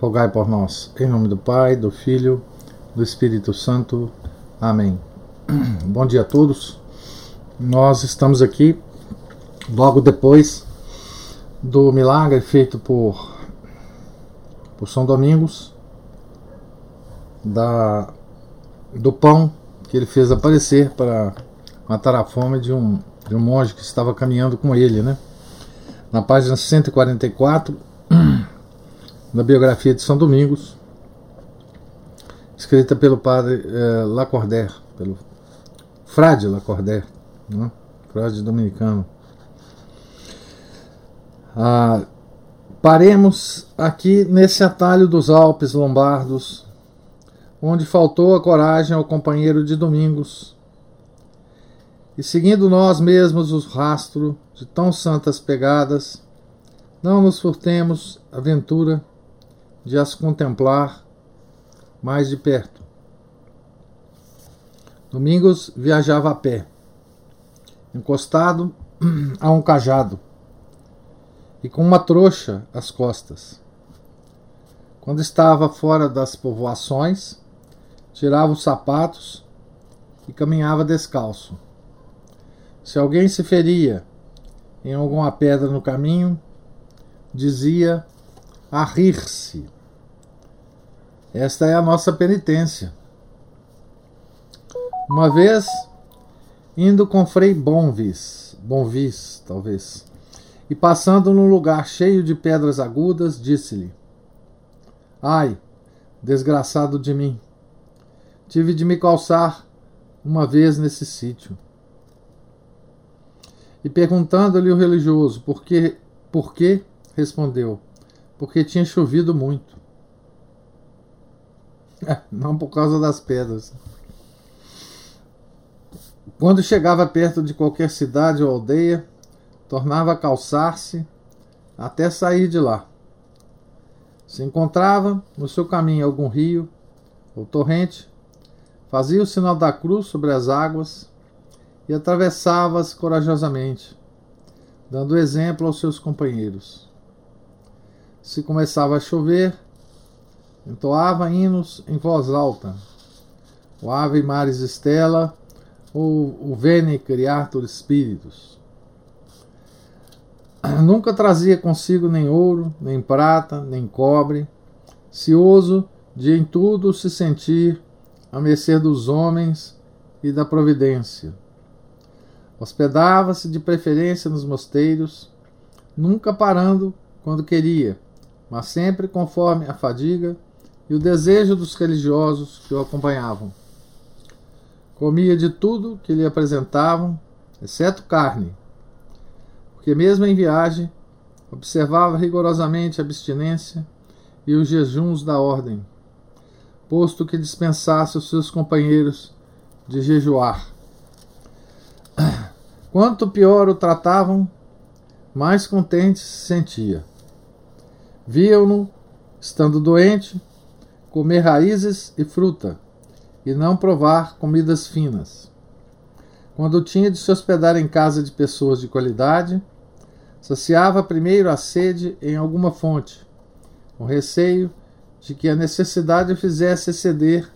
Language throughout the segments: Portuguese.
rogai por nós. Em nome do Pai, do Filho, do Espírito Santo. Amém. Bom dia a todos. Nós estamos aqui logo depois do milagre feito por, por São Domingos, da, do pão que ele fez aparecer para matar a fome de um, de um monge que estava caminhando com ele, né? Na página 144 da biografia de São Domingos, escrita pelo padre eh, Lacordaire, pelo frade Lacordaire, né? frade dominicano. Ah, paremos aqui nesse atalho dos Alpes Lombardos, onde faltou a coragem ao companheiro de Domingos, e seguindo nós mesmos o rastro de tão santas pegadas, não nos furtemos a ventura de as contemplar mais de perto. Domingos viajava a pé, encostado a um cajado e com uma trouxa às costas. Quando estava fora das povoações, tirava os sapatos e caminhava descalço. Se alguém se feria em alguma pedra no caminho, dizia a rir-se. Esta é a nossa penitência. Uma vez, indo com Frei Bonvis, Bonvis, talvez, e passando num lugar cheio de pedras agudas, disse-lhe: Ai, desgraçado de mim, tive de me calçar uma vez nesse sítio. E perguntando-lhe o religioso por que, por que, respondeu: porque tinha chovido muito. Não por causa das pedras. Quando chegava perto de qualquer cidade ou aldeia, tornava a calçar-se até sair de lá. Se encontrava no seu caminho algum rio ou torrente, fazia o sinal da cruz sobre as águas e atravessava-as corajosamente, dando exemplo aos seus companheiros se começava a chover, entoava hinos em voz alta. O Ave Maris Stella ou o Vene Criatur Spiritus. Nunca trazia consigo nem ouro, nem prata, nem cobre, cioso de em tudo se sentir a mercê dos homens e da providência. Hospedava-se de preferência nos mosteiros, nunca parando quando queria mas sempre conforme a fadiga e o desejo dos religiosos que o acompanhavam. Comia de tudo que lhe apresentavam, exceto carne, porque, mesmo em viagem, observava rigorosamente a abstinência e os jejuns da ordem, posto que dispensasse os seus companheiros de jejuar. Quanto pior o tratavam, mais contente se sentia. Viam-no, estando doente, comer raízes e fruta, e não provar comidas finas. Quando tinha de se hospedar em casa de pessoas de qualidade, saciava primeiro a sede em alguma fonte, com receio de que a necessidade fizesse exceder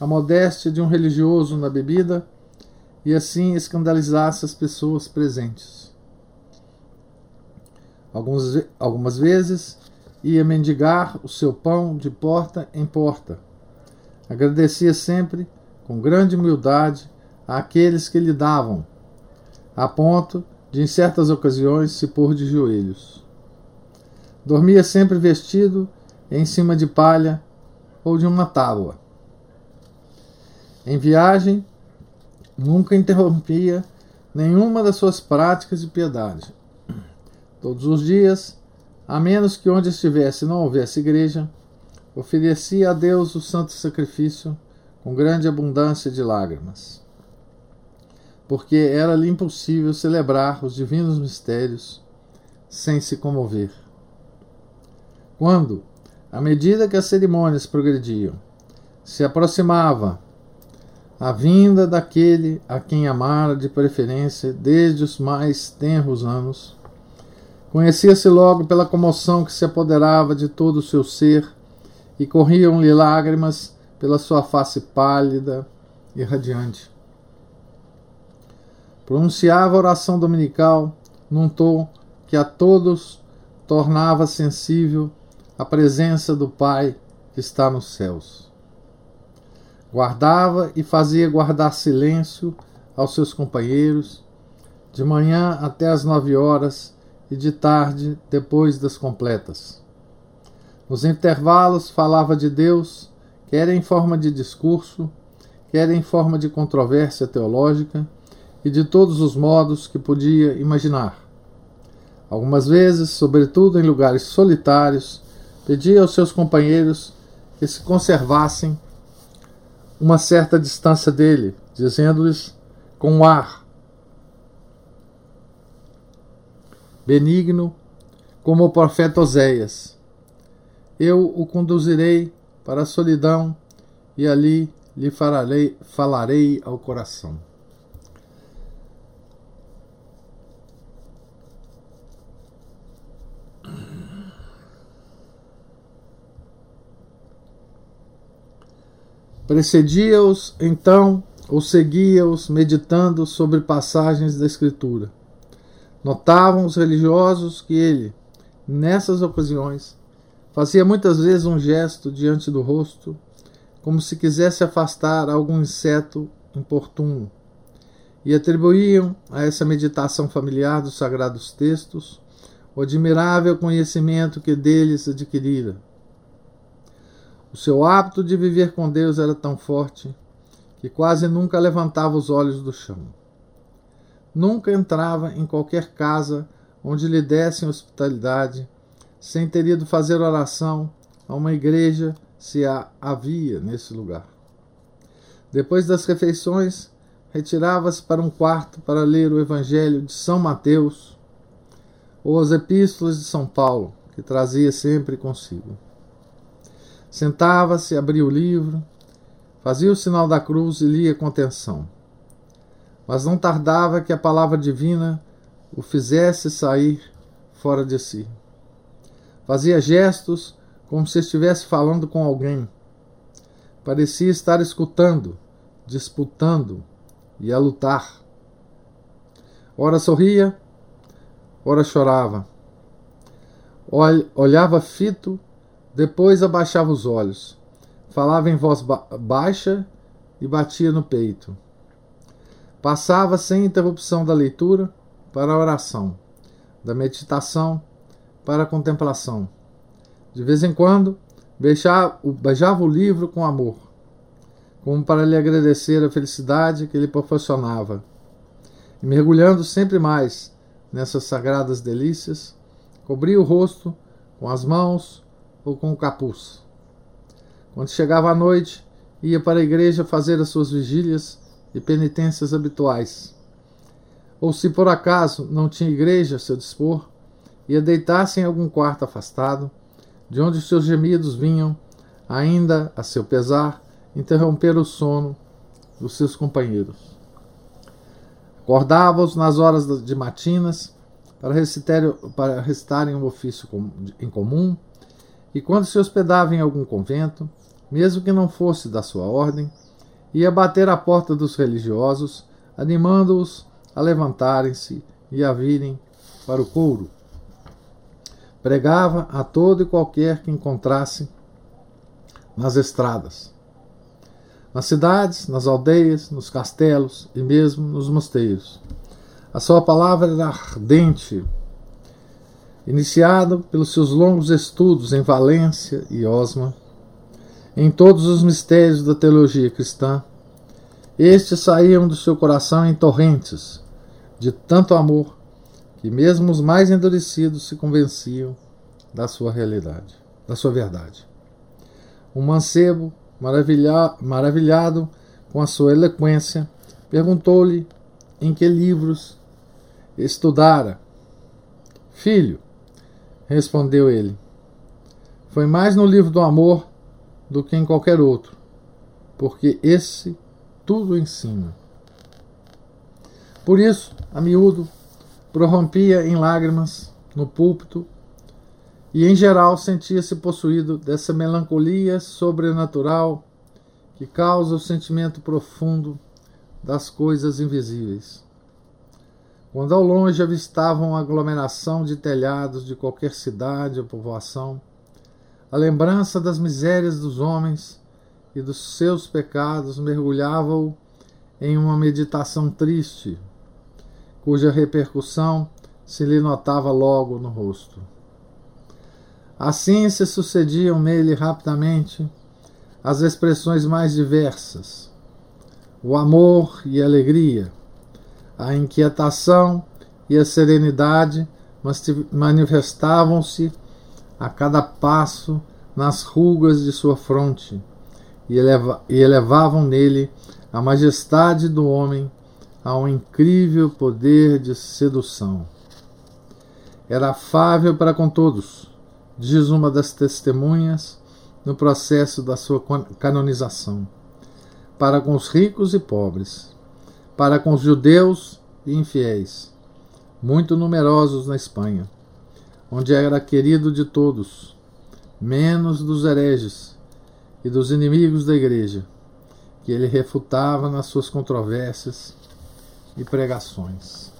a modéstia de um religioso na bebida e assim escandalizasse as pessoas presentes. Alguns, algumas vezes ia mendigar o seu pão de porta em porta. Agradecia sempre, com grande humildade, àqueles que lhe davam, a ponto de, em certas ocasiões, se pôr de joelhos. Dormia sempre vestido em cima de palha ou de uma tábua. Em viagem, nunca interrompia nenhuma das suas práticas de piedade. Todos os dias a menos que onde estivesse não houvesse igreja, oferecia a Deus o santo sacrifício com grande abundância de lágrimas. Porque era-lhe impossível celebrar os divinos mistérios sem se comover. Quando, à medida que as cerimônias progrediam, se aproximava a vinda daquele a quem amara de preferência desde os mais tenros anos, conhecia-se logo pela comoção que se apoderava de todo o seu ser e corriam-lhe lágrimas pela sua face pálida e radiante. Pronunciava a oração dominical num tom que a todos tornava sensível a presença do Pai que está nos céus. Guardava e fazia guardar silêncio aos seus companheiros, de manhã até às nove horas e de tarde depois das completas. Nos intervalos falava de Deus, quer em forma de discurso, quer em forma de controvérsia teológica, e de todos os modos que podia imaginar. Algumas vezes, sobretudo em lugares solitários, pedia aos seus companheiros que se conservassem uma certa distância dele, dizendo-lhes com um ar benigno, como o profeta Oséias: Eu o conduzirei para a solidão e ali lhe falarei, falarei ao coração. Precedia-os, então, ou seguia-os, meditando sobre passagens da Escritura. Notavam os religiosos que ele, nessas ocasiões, fazia muitas vezes um gesto diante do rosto, como se quisesse afastar algum inseto importuno, e atribuíam a essa meditação familiar dos sagrados textos o admirável conhecimento que deles adquirira o seu hábito de viver com Deus era tão forte que quase nunca levantava os olhos do chão. Nunca entrava em qualquer casa onde lhe dessem hospitalidade sem ter ido fazer oração a uma igreja se a havia nesse lugar. Depois das refeições, retirava-se para um quarto para ler o Evangelho de São Mateus ou as epístolas de São Paulo, que trazia sempre consigo. Sentava-se, abria o livro, fazia o sinal da cruz e lia com atenção. Mas não tardava que a palavra divina o fizesse sair fora de si. Fazia gestos como se estivesse falando com alguém. Parecia estar escutando, disputando e a lutar. Ora sorria, ora chorava. Olhava fito depois abaixava os olhos, falava em voz ba baixa e batia no peito. Passava sem interrupção da leitura para a oração, da meditação para a contemplação. De vez em quando, beijava, o livro com amor, como para lhe agradecer a felicidade que lhe proporcionava. E mergulhando sempre mais nessas sagradas delícias, cobria o rosto com as mãos ou com o capuz. Quando chegava a noite, ia para a igreja fazer as suas vigílias e penitências habituais. Ou se por acaso não tinha igreja a seu dispor, ia deitar-se em algum quarto afastado, de onde seus gemidos vinham, ainda a seu pesar, interromper o sono dos seus companheiros. Acordava-os nas horas de matinas para, para recitarem um ofício em comum e quando se hospedava em algum convento, mesmo que não fosse da sua ordem, ia bater à porta dos religiosos, animando-os a levantarem-se e a virem para o couro. Pregava a todo e qualquer que encontrasse nas estradas, nas cidades, nas aldeias, nos castelos e mesmo nos mosteiros. A sua palavra era ardente Iniciado pelos seus longos estudos em Valência e Osma, em todos os mistérios da teologia cristã, estes saíam do seu coração em torrentes de tanto amor que mesmo os mais endurecidos se convenciam da sua realidade, da sua verdade. Um mancebo, maravilha, maravilhado com a sua eloquência, perguntou-lhe em que livros estudara. Filho, respondeu ele, foi mais no livro do amor do que em qualquer outro, porque esse tudo ensina. Por isso, a miúdo, prorrompia em lágrimas no púlpito e, em geral, sentia-se possuído dessa melancolia sobrenatural que causa o sentimento profundo das coisas invisíveis. Quando ao longe avistavam a aglomeração de telhados de qualquer cidade ou povoação, a lembrança das misérias dos homens e dos seus pecados mergulhava-o em uma meditação triste, cuja repercussão se lhe notava logo no rosto. Assim se sucediam nele rapidamente as expressões mais diversas: o amor e a alegria, a inquietação e a serenidade manifestavam-se a cada passo nas rugas de sua fronte e, eleva e elevavam nele a majestade do homem a um incrível poder de sedução. Era afável para com todos, diz uma das testemunhas no processo da sua canonização, para com os ricos e pobres, para com os judeus e infiéis, muito numerosos na Espanha, onde era querido de todos, menos dos hereges e dos inimigos da igreja, que ele refutava nas suas controvérsias e pregações.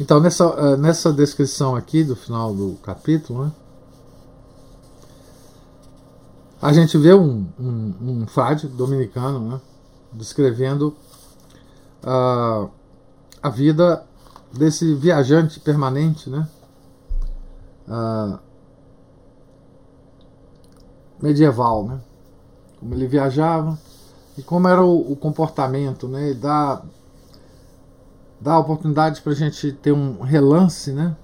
Então, nessa, eh, nessa descrição aqui do final do capítulo, né, a gente vê um, um, um frade dominicano né, descrevendo uh, a vida desse viajante permanente, né? Uh, medieval, né? Como ele viajava e como era o, o comportamento, né? Ele dá, dá oportunidade para a gente ter um relance, né?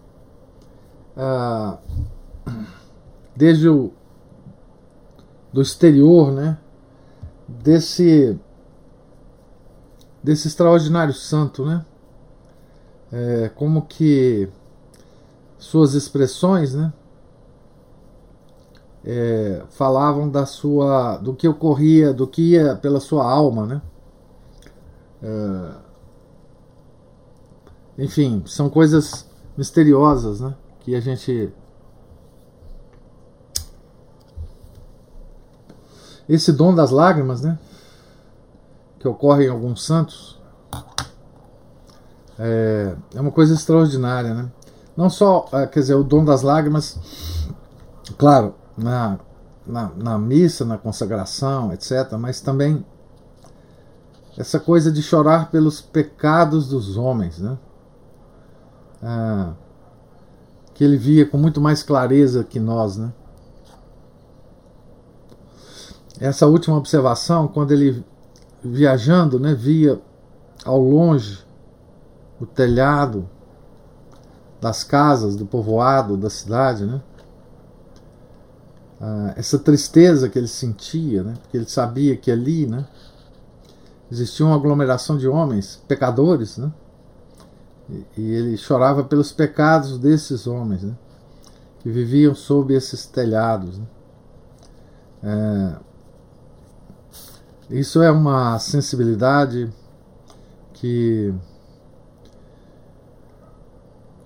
Uh, desde o do exterior, né? Desse desse extraordinário santo, né? É, como que suas expressões, né? É, falavam da sua, do que ocorria, do que ia pela sua alma, né? É, enfim, são coisas misteriosas, né? Que a gente esse dom das lágrimas, né? que ocorre em alguns santos é, é uma coisa extraordinária, né? Não só, é, quer dizer, o dom das lágrimas, claro, na, na, na missa, na consagração, etc., mas também essa coisa de chorar pelos pecados dos homens, né? É, que ele via com muito mais clareza que nós, né? Essa última observação, quando ele viajando, né, via ao longe o telhado das casas, do povoado, da cidade, né? Ah, essa tristeza que ele sentia, né? Porque ele sabia que ali, né? Existia uma aglomeração de homens, pecadores, né? E, ele chorava pelos pecados desses homens, né? Que viviam sob esses telhados, né? É, isso é uma sensibilidade que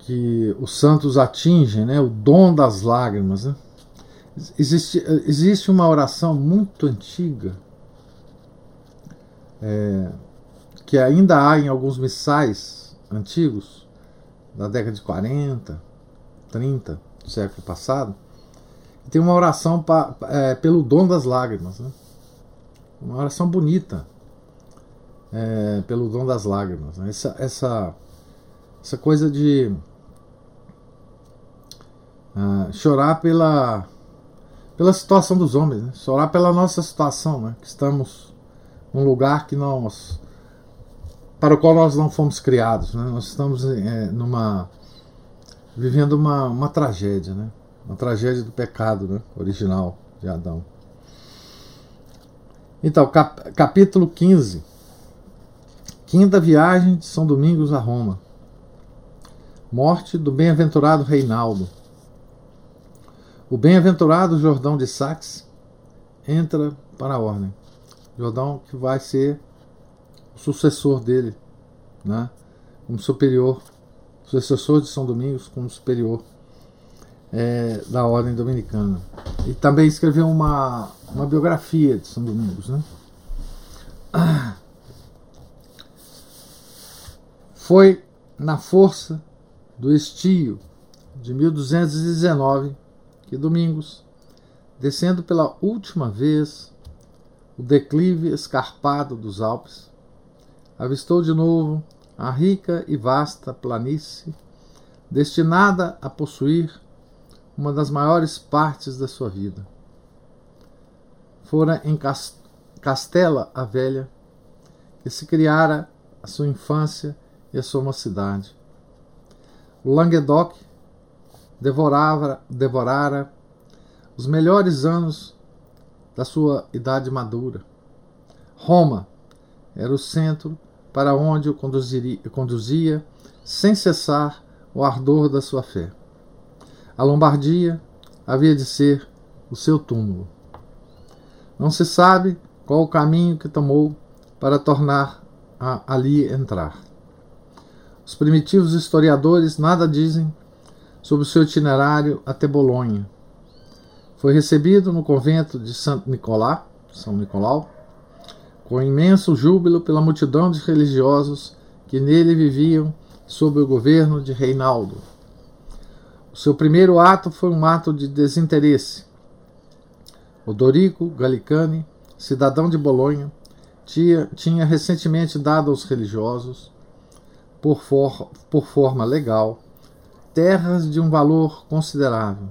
que os santos atingem, né? O dom das lágrimas, né? Existe, existe uma oração muito antiga é, que ainda há em alguns missais antigos da década de 40, 30 do século passado. Tem uma oração pa, é, pelo dom das lágrimas, né? Uma oração bonita é, pelo dom das lágrimas. Né? Essa, essa, essa coisa de uh, chorar pela, pela situação dos homens, né? chorar pela nossa situação, né? que estamos num lugar que nós para o qual nós não fomos criados. Né? Nós estamos é, numa, vivendo uma, uma tragédia, né? Uma tragédia do pecado né? original de Adão. Então, cap, capítulo 15. Quinta viagem de São Domingos a Roma. Morte do bem-aventurado Reinaldo. O bem-aventurado Jordão de Saxe entra para a ordem. Jordão que vai ser o sucessor dele, né? como superior, sucessor de São Domingos como superior é, da ordem dominicana. E também escreveu uma, uma biografia de São Domingos. Né? Foi na força do estio de 1219 que Domingos, descendo pela última vez o declive escarpado dos Alpes, avistou de novo a rica e vasta planície destinada a possuir uma das maiores partes da sua vida. Fora em Castela a Velha que se criara a sua infância e a sua mocidade. O Languedoc devorava, devorara os melhores anos da sua idade madura. Roma era o centro para onde o conduzia sem cessar o ardor da sua fé. A Lombardia havia de ser o seu túmulo. Não se sabe qual o caminho que tomou para tornar a ali entrar. Os primitivos historiadores nada dizem sobre o seu itinerário até Bolonha. Foi recebido no convento de Santo Nicolá, São Nicolau, com imenso júbilo pela multidão de religiosos que nele viviam sob o governo de Reinaldo. O seu primeiro ato foi um ato de desinteresse. Odorico Gallicani, cidadão de Bolonha, tinha, tinha recentemente dado aos religiosos, por, for, por forma legal, terras de um valor considerável.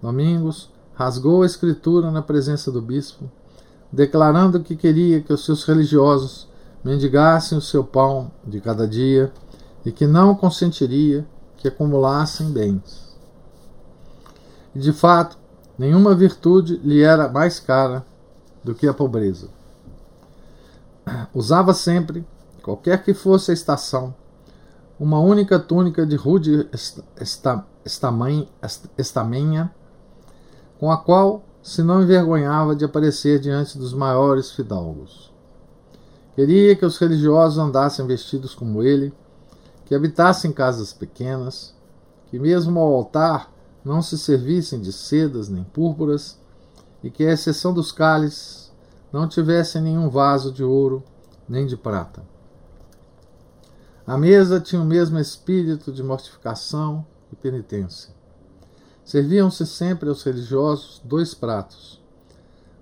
Domingos rasgou a escritura na presença do bispo declarando que queria que os seus religiosos mendigassem o seu pão de cada dia e que não consentiria que acumulassem bens. E de fato, nenhuma virtude lhe era mais cara do que a pobreza. Usava sempre, qualquer que fosse a estação, uma única túnica de rude estamenha, com a qual se não envergonhava de aparecer diante dos maiores fidalgos. Queria que os religiosos andassem vestidos como ele, que habitassem casas pequenas, que mesmo ao altar não se servissem de sedas nem púrpuras, e que, à exceção dos cálices, não tivessem nenhum vaso de ouro nem de prata. A mesa tinha o mesmo espírito de mortificação e penitência. Serviam-se sempre aos religiosos dois pratos,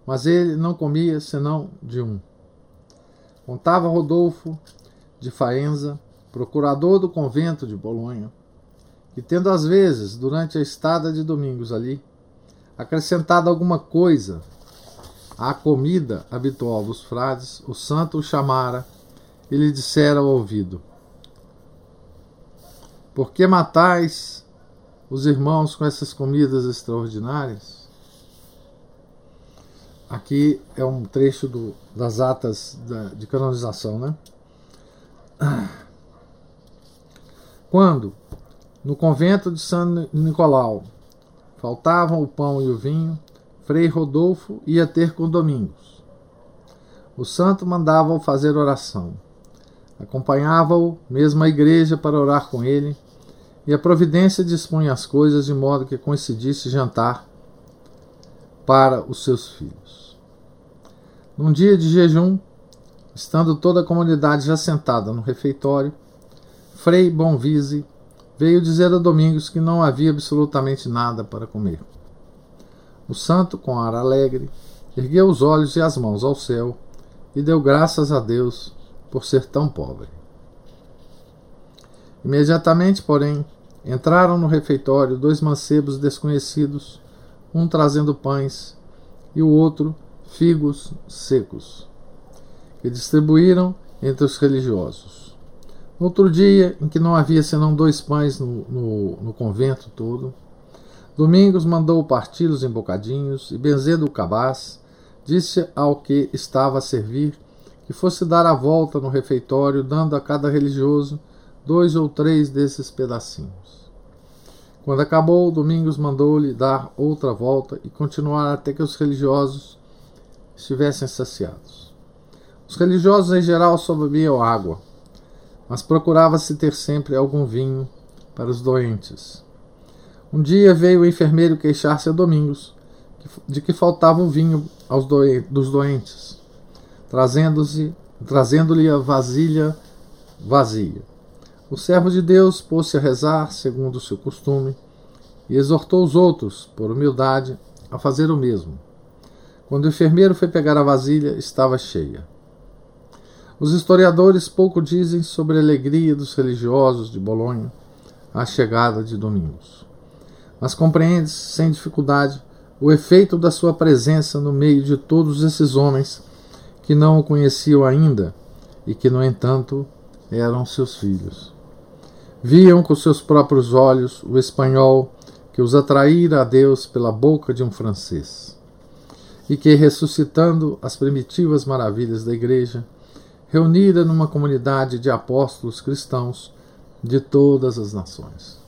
mas ele não comia senão de um. Contava Rodolfo de Faenza, procurador do convento de Bolonha, que, tendo às vezes, durante a estada de domingos ali, acrescentado alguma coisa à comida habitual dos frades, o santo o chamara e lhe dissera ao ouvido: Por que matais os irmãos com essas comidas extraordinárias. Aqui é um trecho do, das atas da, de canonização, né? Quando, no convento de São Nicolau, faltavam o pão e o vinho, Frei Rodolfo ia ter com Domingos. O santo mandava-o fazer oração. Acompanhava-o mesmo à igreja para orar com ele e a providência dispunha as coisas de modo que coincidisse jantar para os seus filhos. Num dia de jejum, estando toda a comunidade já sentada no refeitório, Frei Bonvise veio dizer a Domingos que não havia absolutamente nada para comer. O santo, com ar alegre, ergueu os olhos e as mãos ao céu e deu graças a Deus por ser tão pobre. Imediatamente, porém, entraram no refeitório dois mancebos desconhecidos, um trazendo pães e o outro figos secos, que distribuíram entre os religiosos. No outro dia, em que não havia senão dois pães no, no, no convento todo, Domingos mandou parti-los em bocadinhos e, benzendo o cabaz, disse ao que estava a servir que fosse dar a volta no refeitório, dando a cada religioso dois ou três desses pedacinhos. Quando acabou, Domingos mandou-lhe dar outra volta e continuar até que os religiosos estivessem saciados. Os religiosos em geral só bebiam água, mas procurava-se ter sempre algum vinho para os doentes. Um dia veio o enfermeiro queixar-se a Domingos de que faltava o vinho aos dos doentes, trazendo-lhe trazendo a vasilha vazia. O servo de Deus pôs-se a rezar, segundo o seu costume, e exortou os outros, por humildade, a fazer o mesmo. Quando o enfermeiro foi pegar a vasilha, estava cheia. Os historiadores pouco dizem sobre a alegria dos religiosos de Bolonha à chegada de Domingos. Mas compreende-se, sem dificuldade, o efeito da sua presença no meio de todos esses homens que não o conheciam ainda e que, no entanto, eram seus filhos. Viam com seus próprios olhos o espanhol que os atraíra a Deus pela boca de um francês, e que, ressuscitando as primitivas maravilhas da Igreja, reunida numa comunidade de apóstolos cristãos de todas as nações.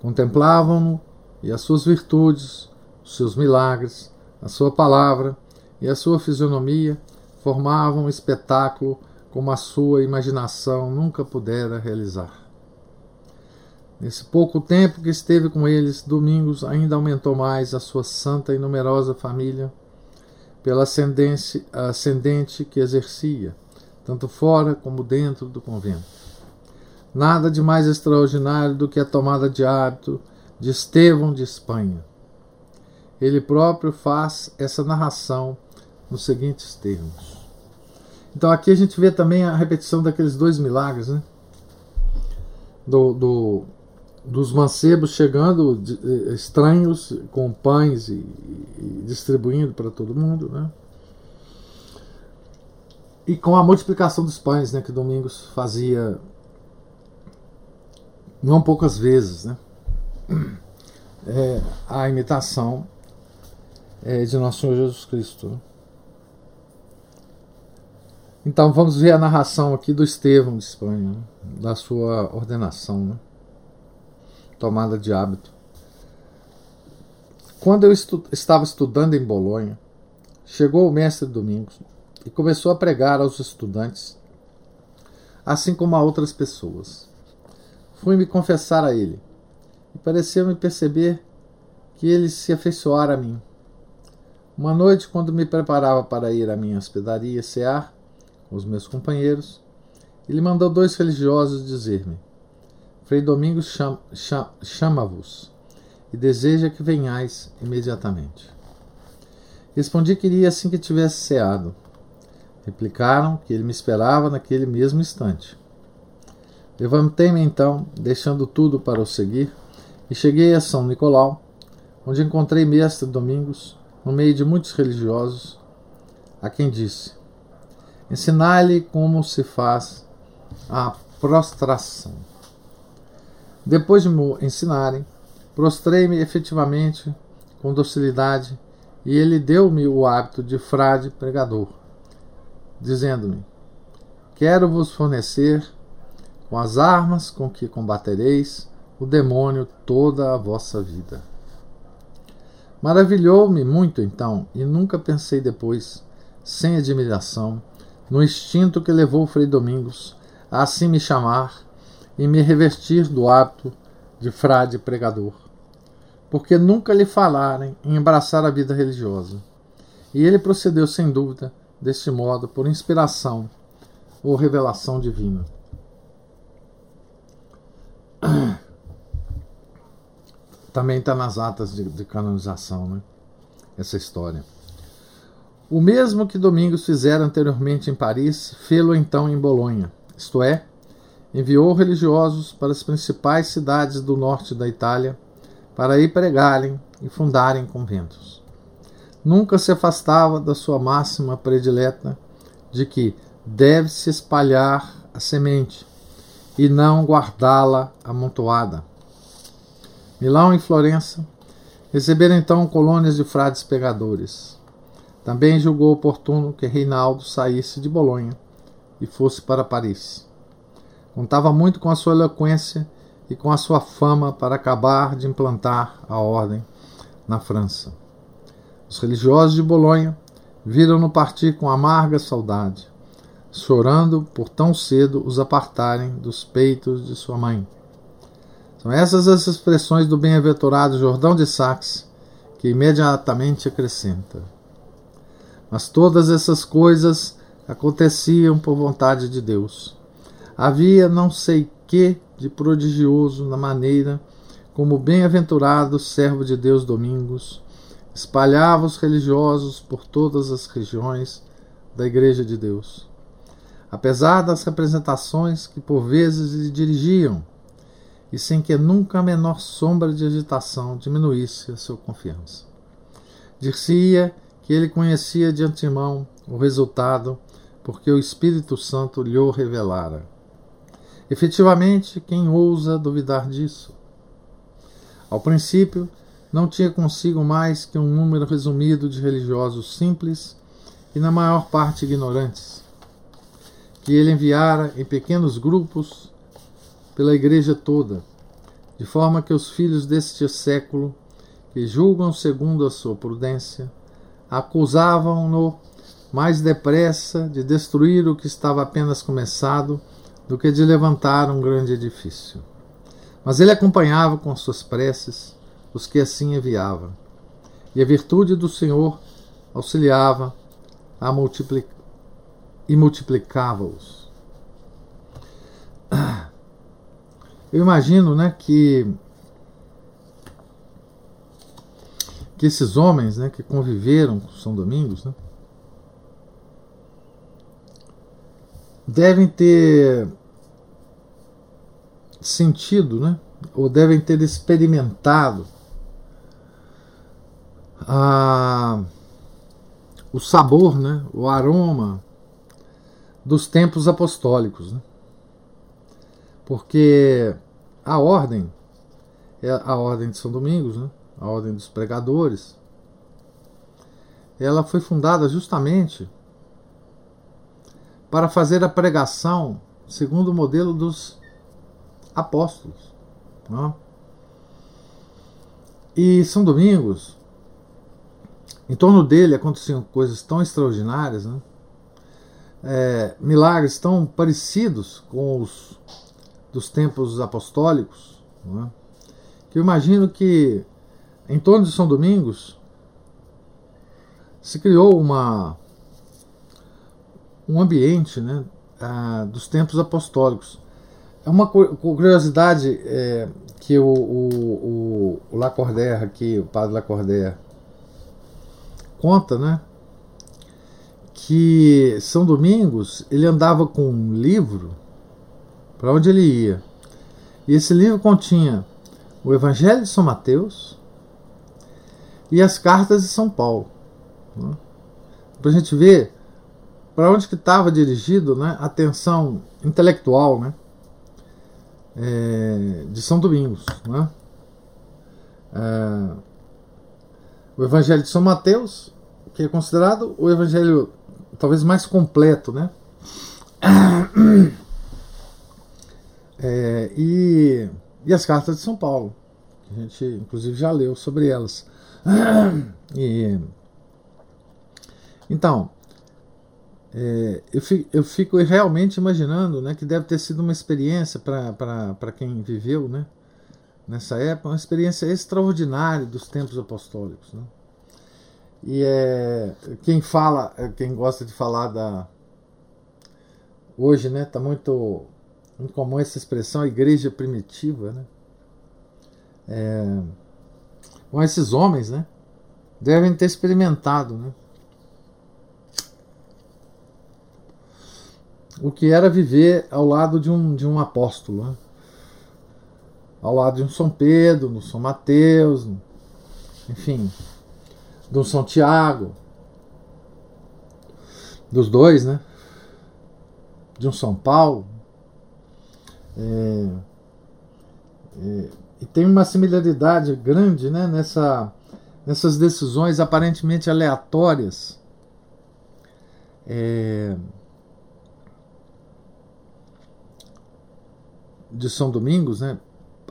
Contemplavam-no e as suas virtudes, os seus milagres, a sua palavra e a sua fisionomia formavam um espetáculo como a sua imaginação nunca pudera realizar. Nesse pouco tempo que esteve com eles, Domingos ainda aumentou mais a sua santa e numerosa família pela ascendente que exercia, tanto fora como dentro do convento. Nada de mais extraordinário do que a tomada de hábito de Estevão de Espanha. Ele próprio faz essa narração nos seguintes termos. Então aqui a gente vê também a repetição daqueles dois milagres, né? Do, do dos mancebos chegando de, eh, estranhos com pães e, e distribuindo para todo mundo, né? E com a multiplicação dos pães, né, que Domingos fazia não poucas vezes, né? É, a imitação é, de nosso Senhor Jesus Cristo. Então vamos ver a narração aqui do Estevão de Espanha, da sua ordenação, né? tomada de hábito. Quando eu estu estava estudando em Bolonha, chegou o mestre Domingos e começou a pregar aos estudantes, assim como a outras pessoas. Fui me confessar a ele e pareceu-me perceber que ele se afeiçoara a mim. Uma noite, quando me preparava para ir à minha hospedaria cear, os meus companheiros, ele mandou dois religiosos dizer-me: Frei Domingos chama-vos e deseja que venhais imediatamente. Respondi que iria assim que tivesse ceado. Replicaram que ele me esperava naquele mesmo instante. Levantei-me então, deixando tudo para o seguir, e cheguei a São Nicolau, onde encontrei Mestre Domingos, no meio de muitos religiosos, a quem disse: Ensinar-lhe como se faz a prostração. Depois de me ensinarem, prostrei-me efetivamente com docilidade e ele deu-me o hábito de frade pregador, dizendo-me: Quero vos fornecer com as armas com que combatereis o demônio toda a vossa vida. Maravilhou-me muito então, e nunca pensei depois, sem admiração, no instinto que levou Frei Domingos a assim me chamar e me revestir do hábito de frade pregador, porque nunca lhe falarem em abraçar a vida religiosa. E ele procedeu sem dúvida deste modo por inspiração ou revelação divina. Também está nas atas de, de canonização, né? Essa história. O mesmo que Domingos fizera anteriormente em Paris, fê-lo então em Bolonha, isto é, enviou religiosos para as principais cidades do norte da Itália para ir pregarem e fundarem conventos. Nunca se afastava da sua máxima predileta de que deve-se espalhar a semente e não guardá-la amontoada. Milão e Florença receberam então colônias de frades pegadores. Também julgou oportuno que Reinaldo saísse de Bolonha e fosse para Paris. Contava muito com a sua eloquência e com a sua fama para acabar de implantar a ordem na França. Os religiosos de Bolonha viram-no partir com amarga saudade, chorando por tão cedo os apartarem dos peitos de sua mãe. São essas as expressões do bem-aventurado Jordão de Saxe que imediatamente acrescenta. Mas todas essas coisas aconteciam por vontade de Deus. Havia não sei que de prodigioso na maneira como o bem-aventurado servo de Deus Domingos espalhava os religiosos por todas as regiões da Igreja de Deus. Apesar das representações que por vezes lhe dirigiam, e sem que nunca a menor sombra de agitação diminuísse a sua confiança. Dir-se-ia que ele conhecia de antemão o resultado, porque o Espírito Santo lhe o revelara. Efetivamente, quem ousa duvidar disso? Ao princípio, não tinha consigo mais que um número resumido de religiosos simples e, na maior parte, ignorantes, que ele enviara em pequenos grupos pela igreja toda, de forma que os filhos deste século, que julgam segundo a sua prudência, acusavam-no mais depressa de destruir o que estava apenas começado do que de levantar um grande edifício. Mas ele acompanhava com suas preces os que assim enviava, e a virtude do Senhor auxiliava a multiplic... e multiplicava-os. Eu imagino né, que, que esses homens né, que conviveram com São Domingos né, devem ter sentido, né, ou devem ter experimentado a, o sabor, né, o aroma dos tempos apostólicos. Né? Porque a ordem, é a ordem de São Domingos, né, a ordem dos pregadores, ela foi fundada justamente para fazer a pregação segundo o modelo dos apóstolos. Né? E São Domingos em torno dele aconteciam coisas tão extraordinárias, né? é, milagres tão parecidos com os dos tempos apostólicos, né? que eu imagino que em torno de São Domingos se criou uma um ambiente né, dos tempos apostólicos. É uma curiosidade é, que o, o, o, o Lacordaire aqui, o padre Lacordaire, conta, né? Que São Domingos ele andava com um livro para onde ele ia. E esse livro continha o Evangelho de São Mateus e as cartas de São Paulo. Né? Para a gente ver para onde que estava dirigido né, a atenção intelectual né, é, de São Domingos. Né? É, o Evangelho de São Mateus, que é considerado o evangelho talvez mais completo, né? É, e, e as cartas de São Paulo, a gente inclusive já leu sobre elas. E, então, é, eu, fico, eu fico realmente imaginando né, que deve ter sido uma experiência para quem viveu né, nessa época, uma experiência extraordinária dos tempos apostólicos. Né? E é, quem fala, é, quem gosta de falar da. Hoje, né, tá muito, muito comum essa expressão, igreja primitiva, né? É, bom, esses homens, né, devem ter experimentado, né? O que era viver ao lado de um, de um apóstolo, né? ao lado de um São Pedro, no São Mateus, enfim, do São Tiago, dos dois, né? De um São Paulo, É, é, e tem uma similaridade grande né, nessa, nessas decisões aparentemente aleatórias. É, de São Domingos, né?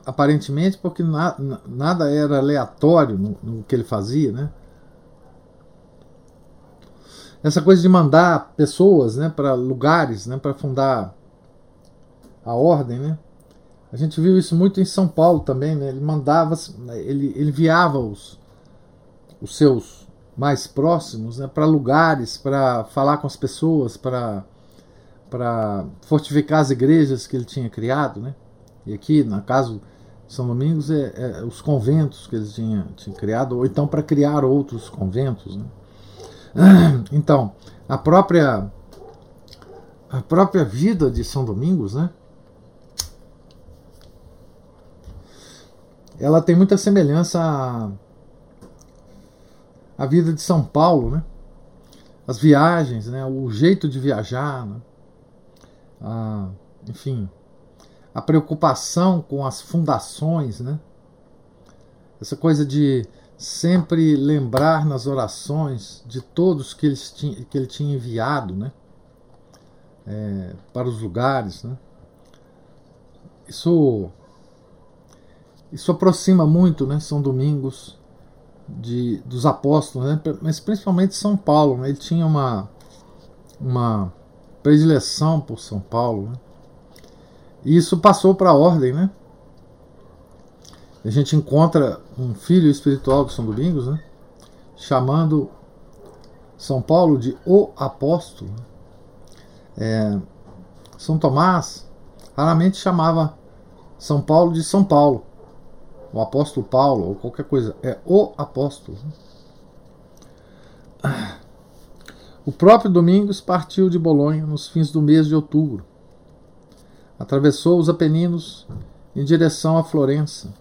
aparentemente porque na, nada era aleatório no, no, que ele fazia, né? Essa coisa de mandar pessoas, né, para lugares, né, para fundar a ordem, né? A gente viu isso muito em São Paulo também, né? Ele mandava, ele, ele enviava os, seus mais próximos, né, para lugares, para falar com as pessoas, para para fortificar as igrejas que ele tinha criado, né? E aqui, no caso São Domingos, é, é os conventos que eles tinham, tinham criado, ou então para criar outros conventos, né? Então, a própria a própria vida de São Domingos, né? Ela tem muita semelhança à, à vida de São Paulo, né? As viagens, né? O jeito de viajar, né? a, enfim, a preocupação com as fundações, né? Essa coisa de sempre lembrar nas orações de todos que ele tinha, que ele tinha enviado, né? É, para os lugares, né? Isso isso aproxima muito, né? São Domingos de dos apóstolos, né? Mas principalmente São Paulo, né? Ele tinha uma uma predileção por São Paulo. Né? E isso passou para a ordem, né? A gente encontra um filho espiritual de São Domingos, né? chamando São Paulo de o apóstolo. É, São Tomás raramente chamava São Paulo de São Paulo, o apóstolo Paulo, ou qualquer coisa. É o apóstolo. O próprio Domingos partiu de Bolonha nos fins do mês de outubro. Atravessou os Apeninos em direção a Florença,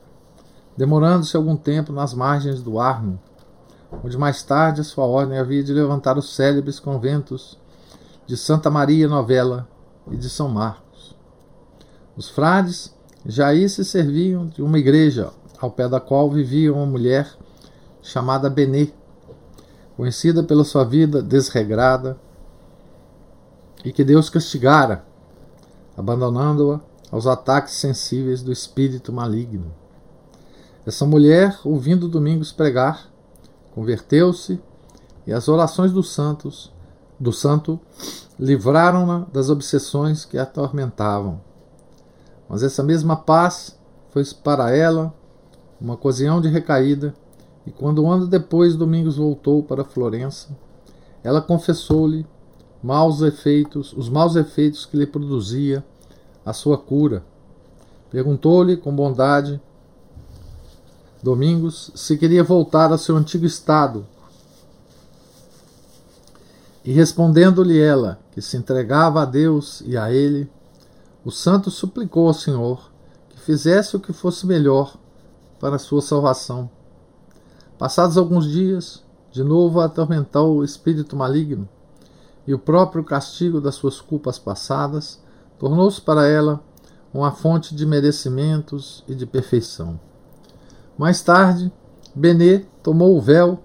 demorando-se algum tempo nas margens do Arno, onde mais tarde a sua ordem havia de levantar os célebres conventos de Santa Maria Novella e de São Marcos. Os frades já aí se serviam de uma igreja ao pé da qual vivia uma mulher chamada Benê, conhecida pela sua vida desregrada, e que Deus castigara, abandonando-a aos ataques sensíveis do espírito maligno. Essa mulher, ouvindo Domingos pregar, converteu-se e as orações dos santos, do santo, livraram-na das obsessões que a atormentavam. Mas essa mesma paz foi para ela uma ocasião de recaída e quando um ano depois Domingos voltou para Florença, ela confessou-lhe maus efeitos, os maus efeitos que lhe produzia a sua cura. Perguntou-lhe com bondade Domingos se queria voltar ao seu antigo estado. E respondendo-lhe ela que se entregava a Deus e a ele, o santo suplicou ao Senhor que fizesse o que fosse melhor para sua salvação. Passados alguns dias, de novo atormentou o espírito maligno, e o próprio castigo das suas culpas passadas tornou-se para ela uma fonte de merecimentos e de perfeição. Mais tarde, Benê tomou o véu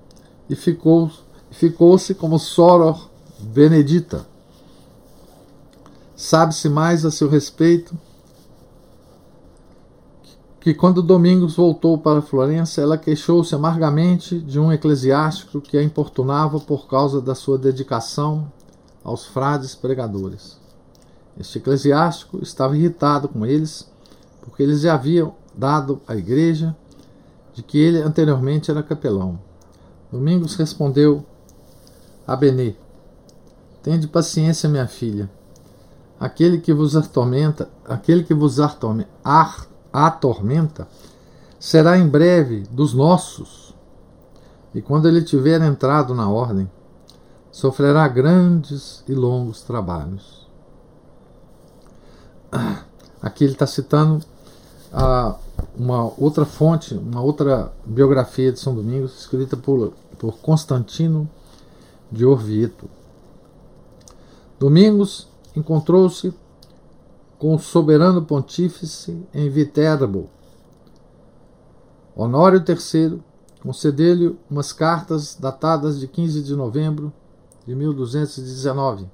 e ficou-se ficou como Soror Benedita. Sabe-se mais a seu respeito que quando Domingos voltou para Florença, ela queixou-se amargamente de um eclesiástico que a importunava por causa da sua dedicação aos frades pregadores. Este eclesiástico estava irritado com eles, porque eles lhe haviam dado à igreja de que ele anteriormente era capelão. Domingos respondeu a Benê: Tende paciência, minha filha. Aquele que vos atormenta, aquele que vos atormenta, a tormenta, será em breve dos nossos. E quando ele tiver entrado na ordem, sofrerá grandes e longos trabalhos. Aqui ele está citando ah, uma outra fonte, uma outra biografia de São Domingos, escrita por, por Constantino de Orvieto. Domingos encontrou-se com o soberano pontífice em Viterbo. Honório III concedeu-lhe umas cartas datadas de 15 de novembro de 1219,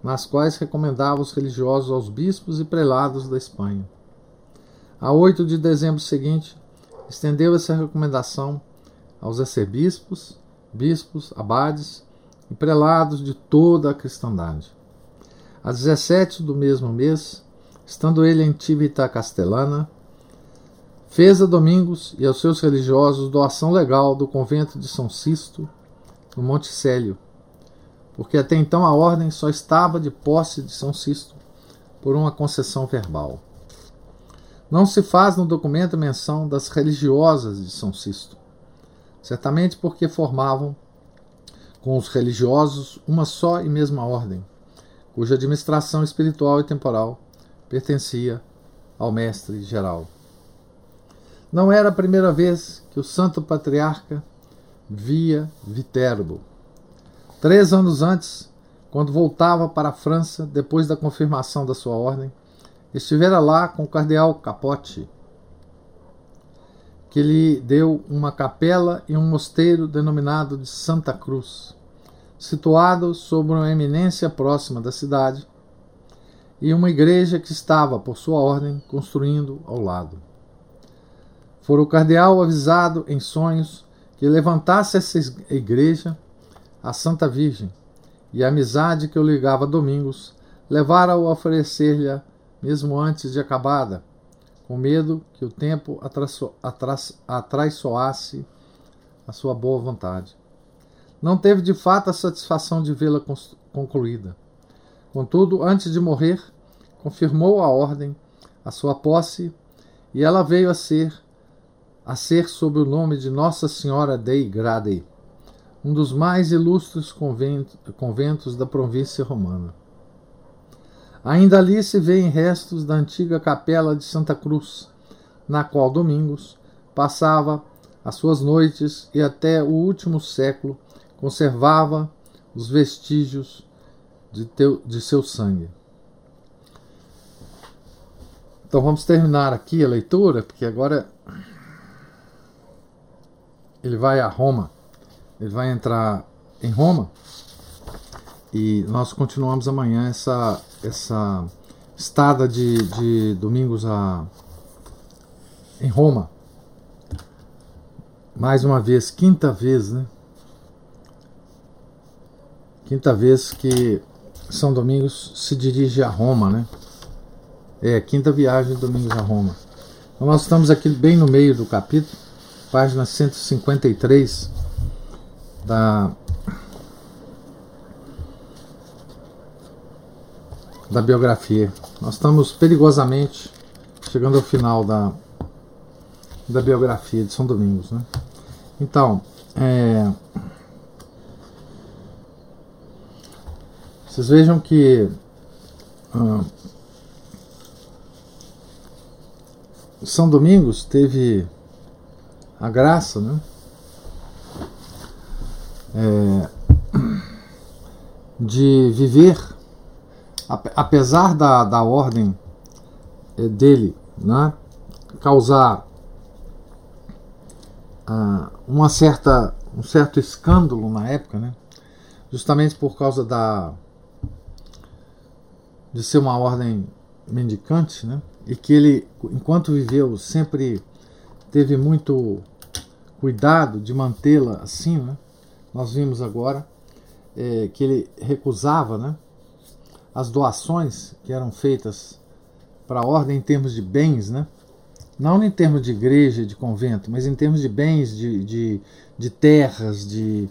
nas quais recomendava os religiosos aos bispos e prelados da Espanha. A 8 de dezembro seguinte, estendeu essa recomendação aos arcebispos, bispos, abades e prelados de toda a cristandade. A 17 do mesmo mês, estando ele em Tibita Castelana, fez a Domingos e aos seus religiosos doação legal do convento de São Sisto, no Monte Célio, porque até então a ordem só estava de posse de São Sisto por uma concessão verbal. Não se faz no documento menção das religiosas de São Sisto, certamente porque formavam com os religiosos uma só e mesma ordem, cuja administração espiritual e temporal pertencia ao mestre geral. Não era a primeira vez que o santo patriarca via Viterbo. Três anos antes, quando voltava para a França depois da confirmação da sua ordem, estivera lá com o cardeal Capote, que lhe deu uma capela e um mosteiro denominado de Santa Cruz situado sobre uma eminência próxima da cidade, e uma igreja que estava, por sua ordem, construindo ao lado. Fora o cardeal avisado em sonhos que levantasse essa igreja à Santa Virgem, e a amizade que o ligava a Domingos levara-o a oferecer-lhe mesmo antes de acabada, com medo que o tempo atraiçoasse a sua boa vontade. Não teve de fato a satisfação de vê-la concluída. Contudo, antes de morrer, confirmou a ordem, a sua posse, e ela veio a ser a ser sob o nome de Nossa Senhora dei Grade, um dos mais ilustres conventos da província romana. Ainda ali se vêem restos da antiga capela de Santa Cruz, na qual Domingos passava as suas noites e até o último século conservava os vestígios de, teu, de seu sangue. Então vamos terminar aqui a leitura, porque agora ele vai a Roma, ele vai entrar em Roma e nós continuamos amanhã essa, essa estada de, de domingos a, em Roma. Mais uma vez, quinta vez, né? Quinta vez que São Domingos se dirige a Roma, né? É, quinta viagem de Domingos a Roma. Então nós estamos aqui bem no meio do capítulo, página 153 da da biografia. Nós estamos perigosamente chegando ao final da, da biografia de São Domingos. Né? Então, é, Vocês vejam que ah, São Domingos teve a graça, né? É, de viver, apesar da, da ordem é, dele, né? causar ah, uma certa, um certo escândalo na época, né? justamente por causa da de ser uma ordem mendicante, né? E que ele, enquanto viveu, sempre teve muito cuidado de mantê-la assim, né? Nós vimos agora é, que ele recusava, né? As doações que eram feitas para a ordem em termos de bens, né? Não em termos de igreja, de convento, mas em termos de bens, de, de, de terras, de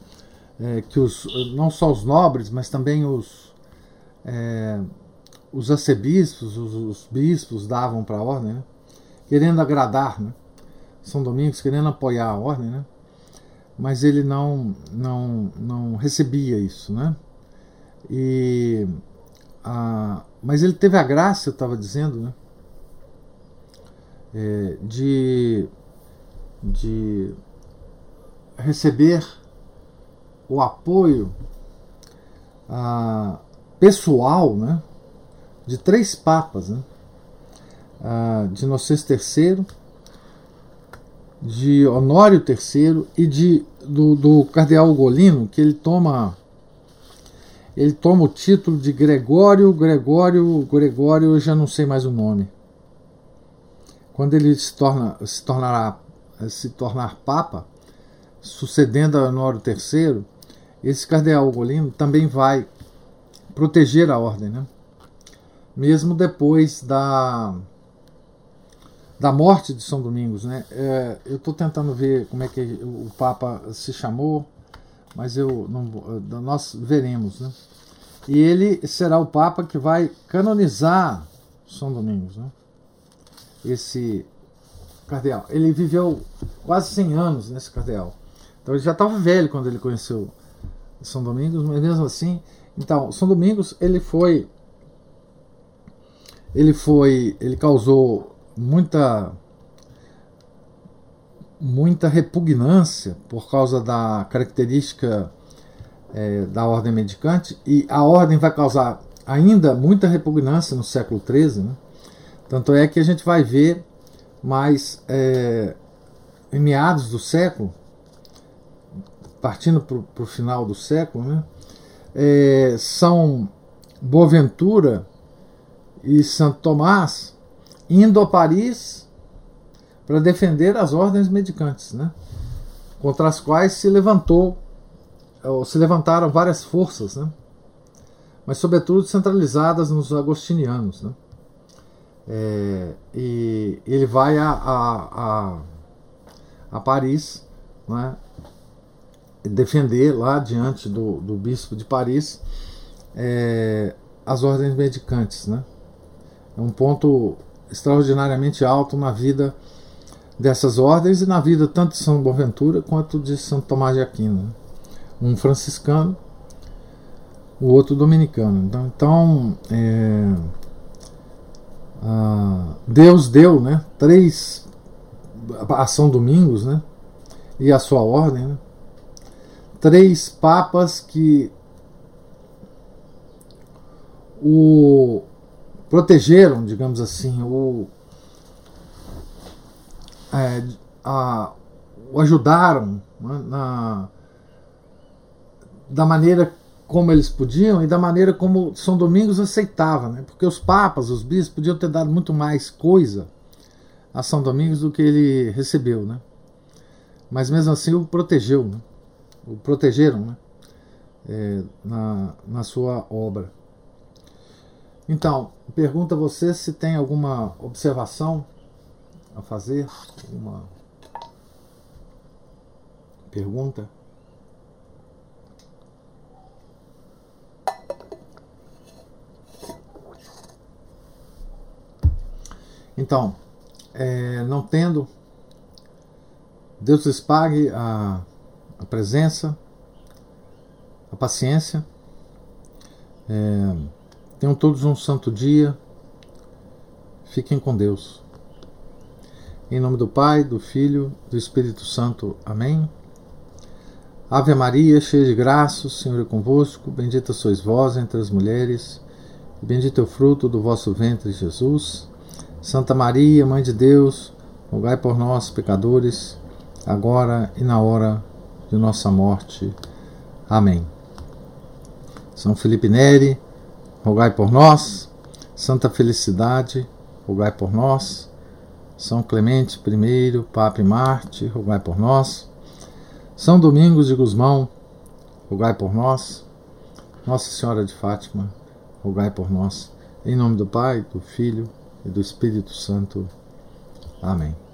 é, que os não só os nobres, mas também os é, os arcebispos, os, os bispos davam para a ordem, né? querendo agradar, né? São Domingos querendo apoiar a ordem, né? mas ele não, não, não recebia isso, né? E, a, mas ele teve a graça, eu estava dizendo, né? É, de, de receber o apoio a, pessoal, né? De três papas, né? uh, de Inocêncio III, de Honório III e de, do, do cardeal Ugolino, que ele toma ele toma o título de Gregório, Gregório, Gregório, eu já não sei mais o nome. Quando ele se, torna, se tornará se tornar papa, sucedendo a Honório III, esse cardeal Ugolino também vai proteger a ordem, né? Mesmo depois da, da morte de São Domingos. Né? É, eu estou tentando ver como é que o Papa se chamou, mas eu não, nós veremos. Né? E ele será o Papa que vai canonizar São Domingos. Né? Esse cardeal. Ele viveu quase 100 anos nesse cardeal. Então ele já estava velho quando ele conheceu São Domingos, mas mesmo assim. Então, São Domingos ele foi. Ele foi. Ele causou muita. Muita repugnância por causa da característica é, da ordem mendicante, e a ordem vai causar ainda muita repugnância no século XIII. Né? Tanto é que a gente vai ver mais é, em meados do século partindo para o final do século, né, é, São Boaventura e Santo Tomás indo a Paris para defender as ordens medicantes, né, contra as quais se levantou, se levantaram várias forças, né, mas sobretudo centralizadas nos agostinianos. Né. É, e ele vai a, a, a, a Paris, né, defender lá diante do, do bispo de Paris é, as ordens medicantes. Né? É um ponto extraordinariamente alto na vida dessas ordens e na vida tanto de São Boaventura quanto de Santo Tomás de Aquino. Né? Um franciscano, o outro dominicano. Então, então é, Deus deu né, três a São Domingos né, e a sua ordem. Né, três papas que o protegeram, digamos assim, o, é, a, o ajudaram né, na, da maneira como eles podiam e da maneira como São Domingos aceitava, né? porque os papas, os bispos, podiam ter dado muito mais coisa a São Domingos do que ele recebeu, né? mas mesmo assim o protegeu. Né? o protegeram né? É, na, na sua obra. Então, pergunta você se tem alguma observação a fazer, uma pergunta. Então, é, não tendo, Deus lhes pague a a presença, a paciência. É, tenham todos um santo dia. Fiquem com Deus. Em nome do Pai, do Filho, do Espírito Santo. Amém. Ave Maria, cheia de graça, o Senhor é convosco. Bendita sois vós entre as mulheres, e bendito é o fruto do vosso ventre, Jesus. Santa Maria, Mãe de Deus, rogai por nós, pecadores, agora e na hora de nossa morte. Amém. São Felipe Neri, rogai por nós. Santa Felicidade, rogai por nós. São Clemente I, Papa e Marte, rogai por nós. São Domingos de Gusmão, rogai por nós. Nossa Senhora de Fátima, rogai por nós. Em nome do Pai, do Filho e do Espírito Santo. Amém.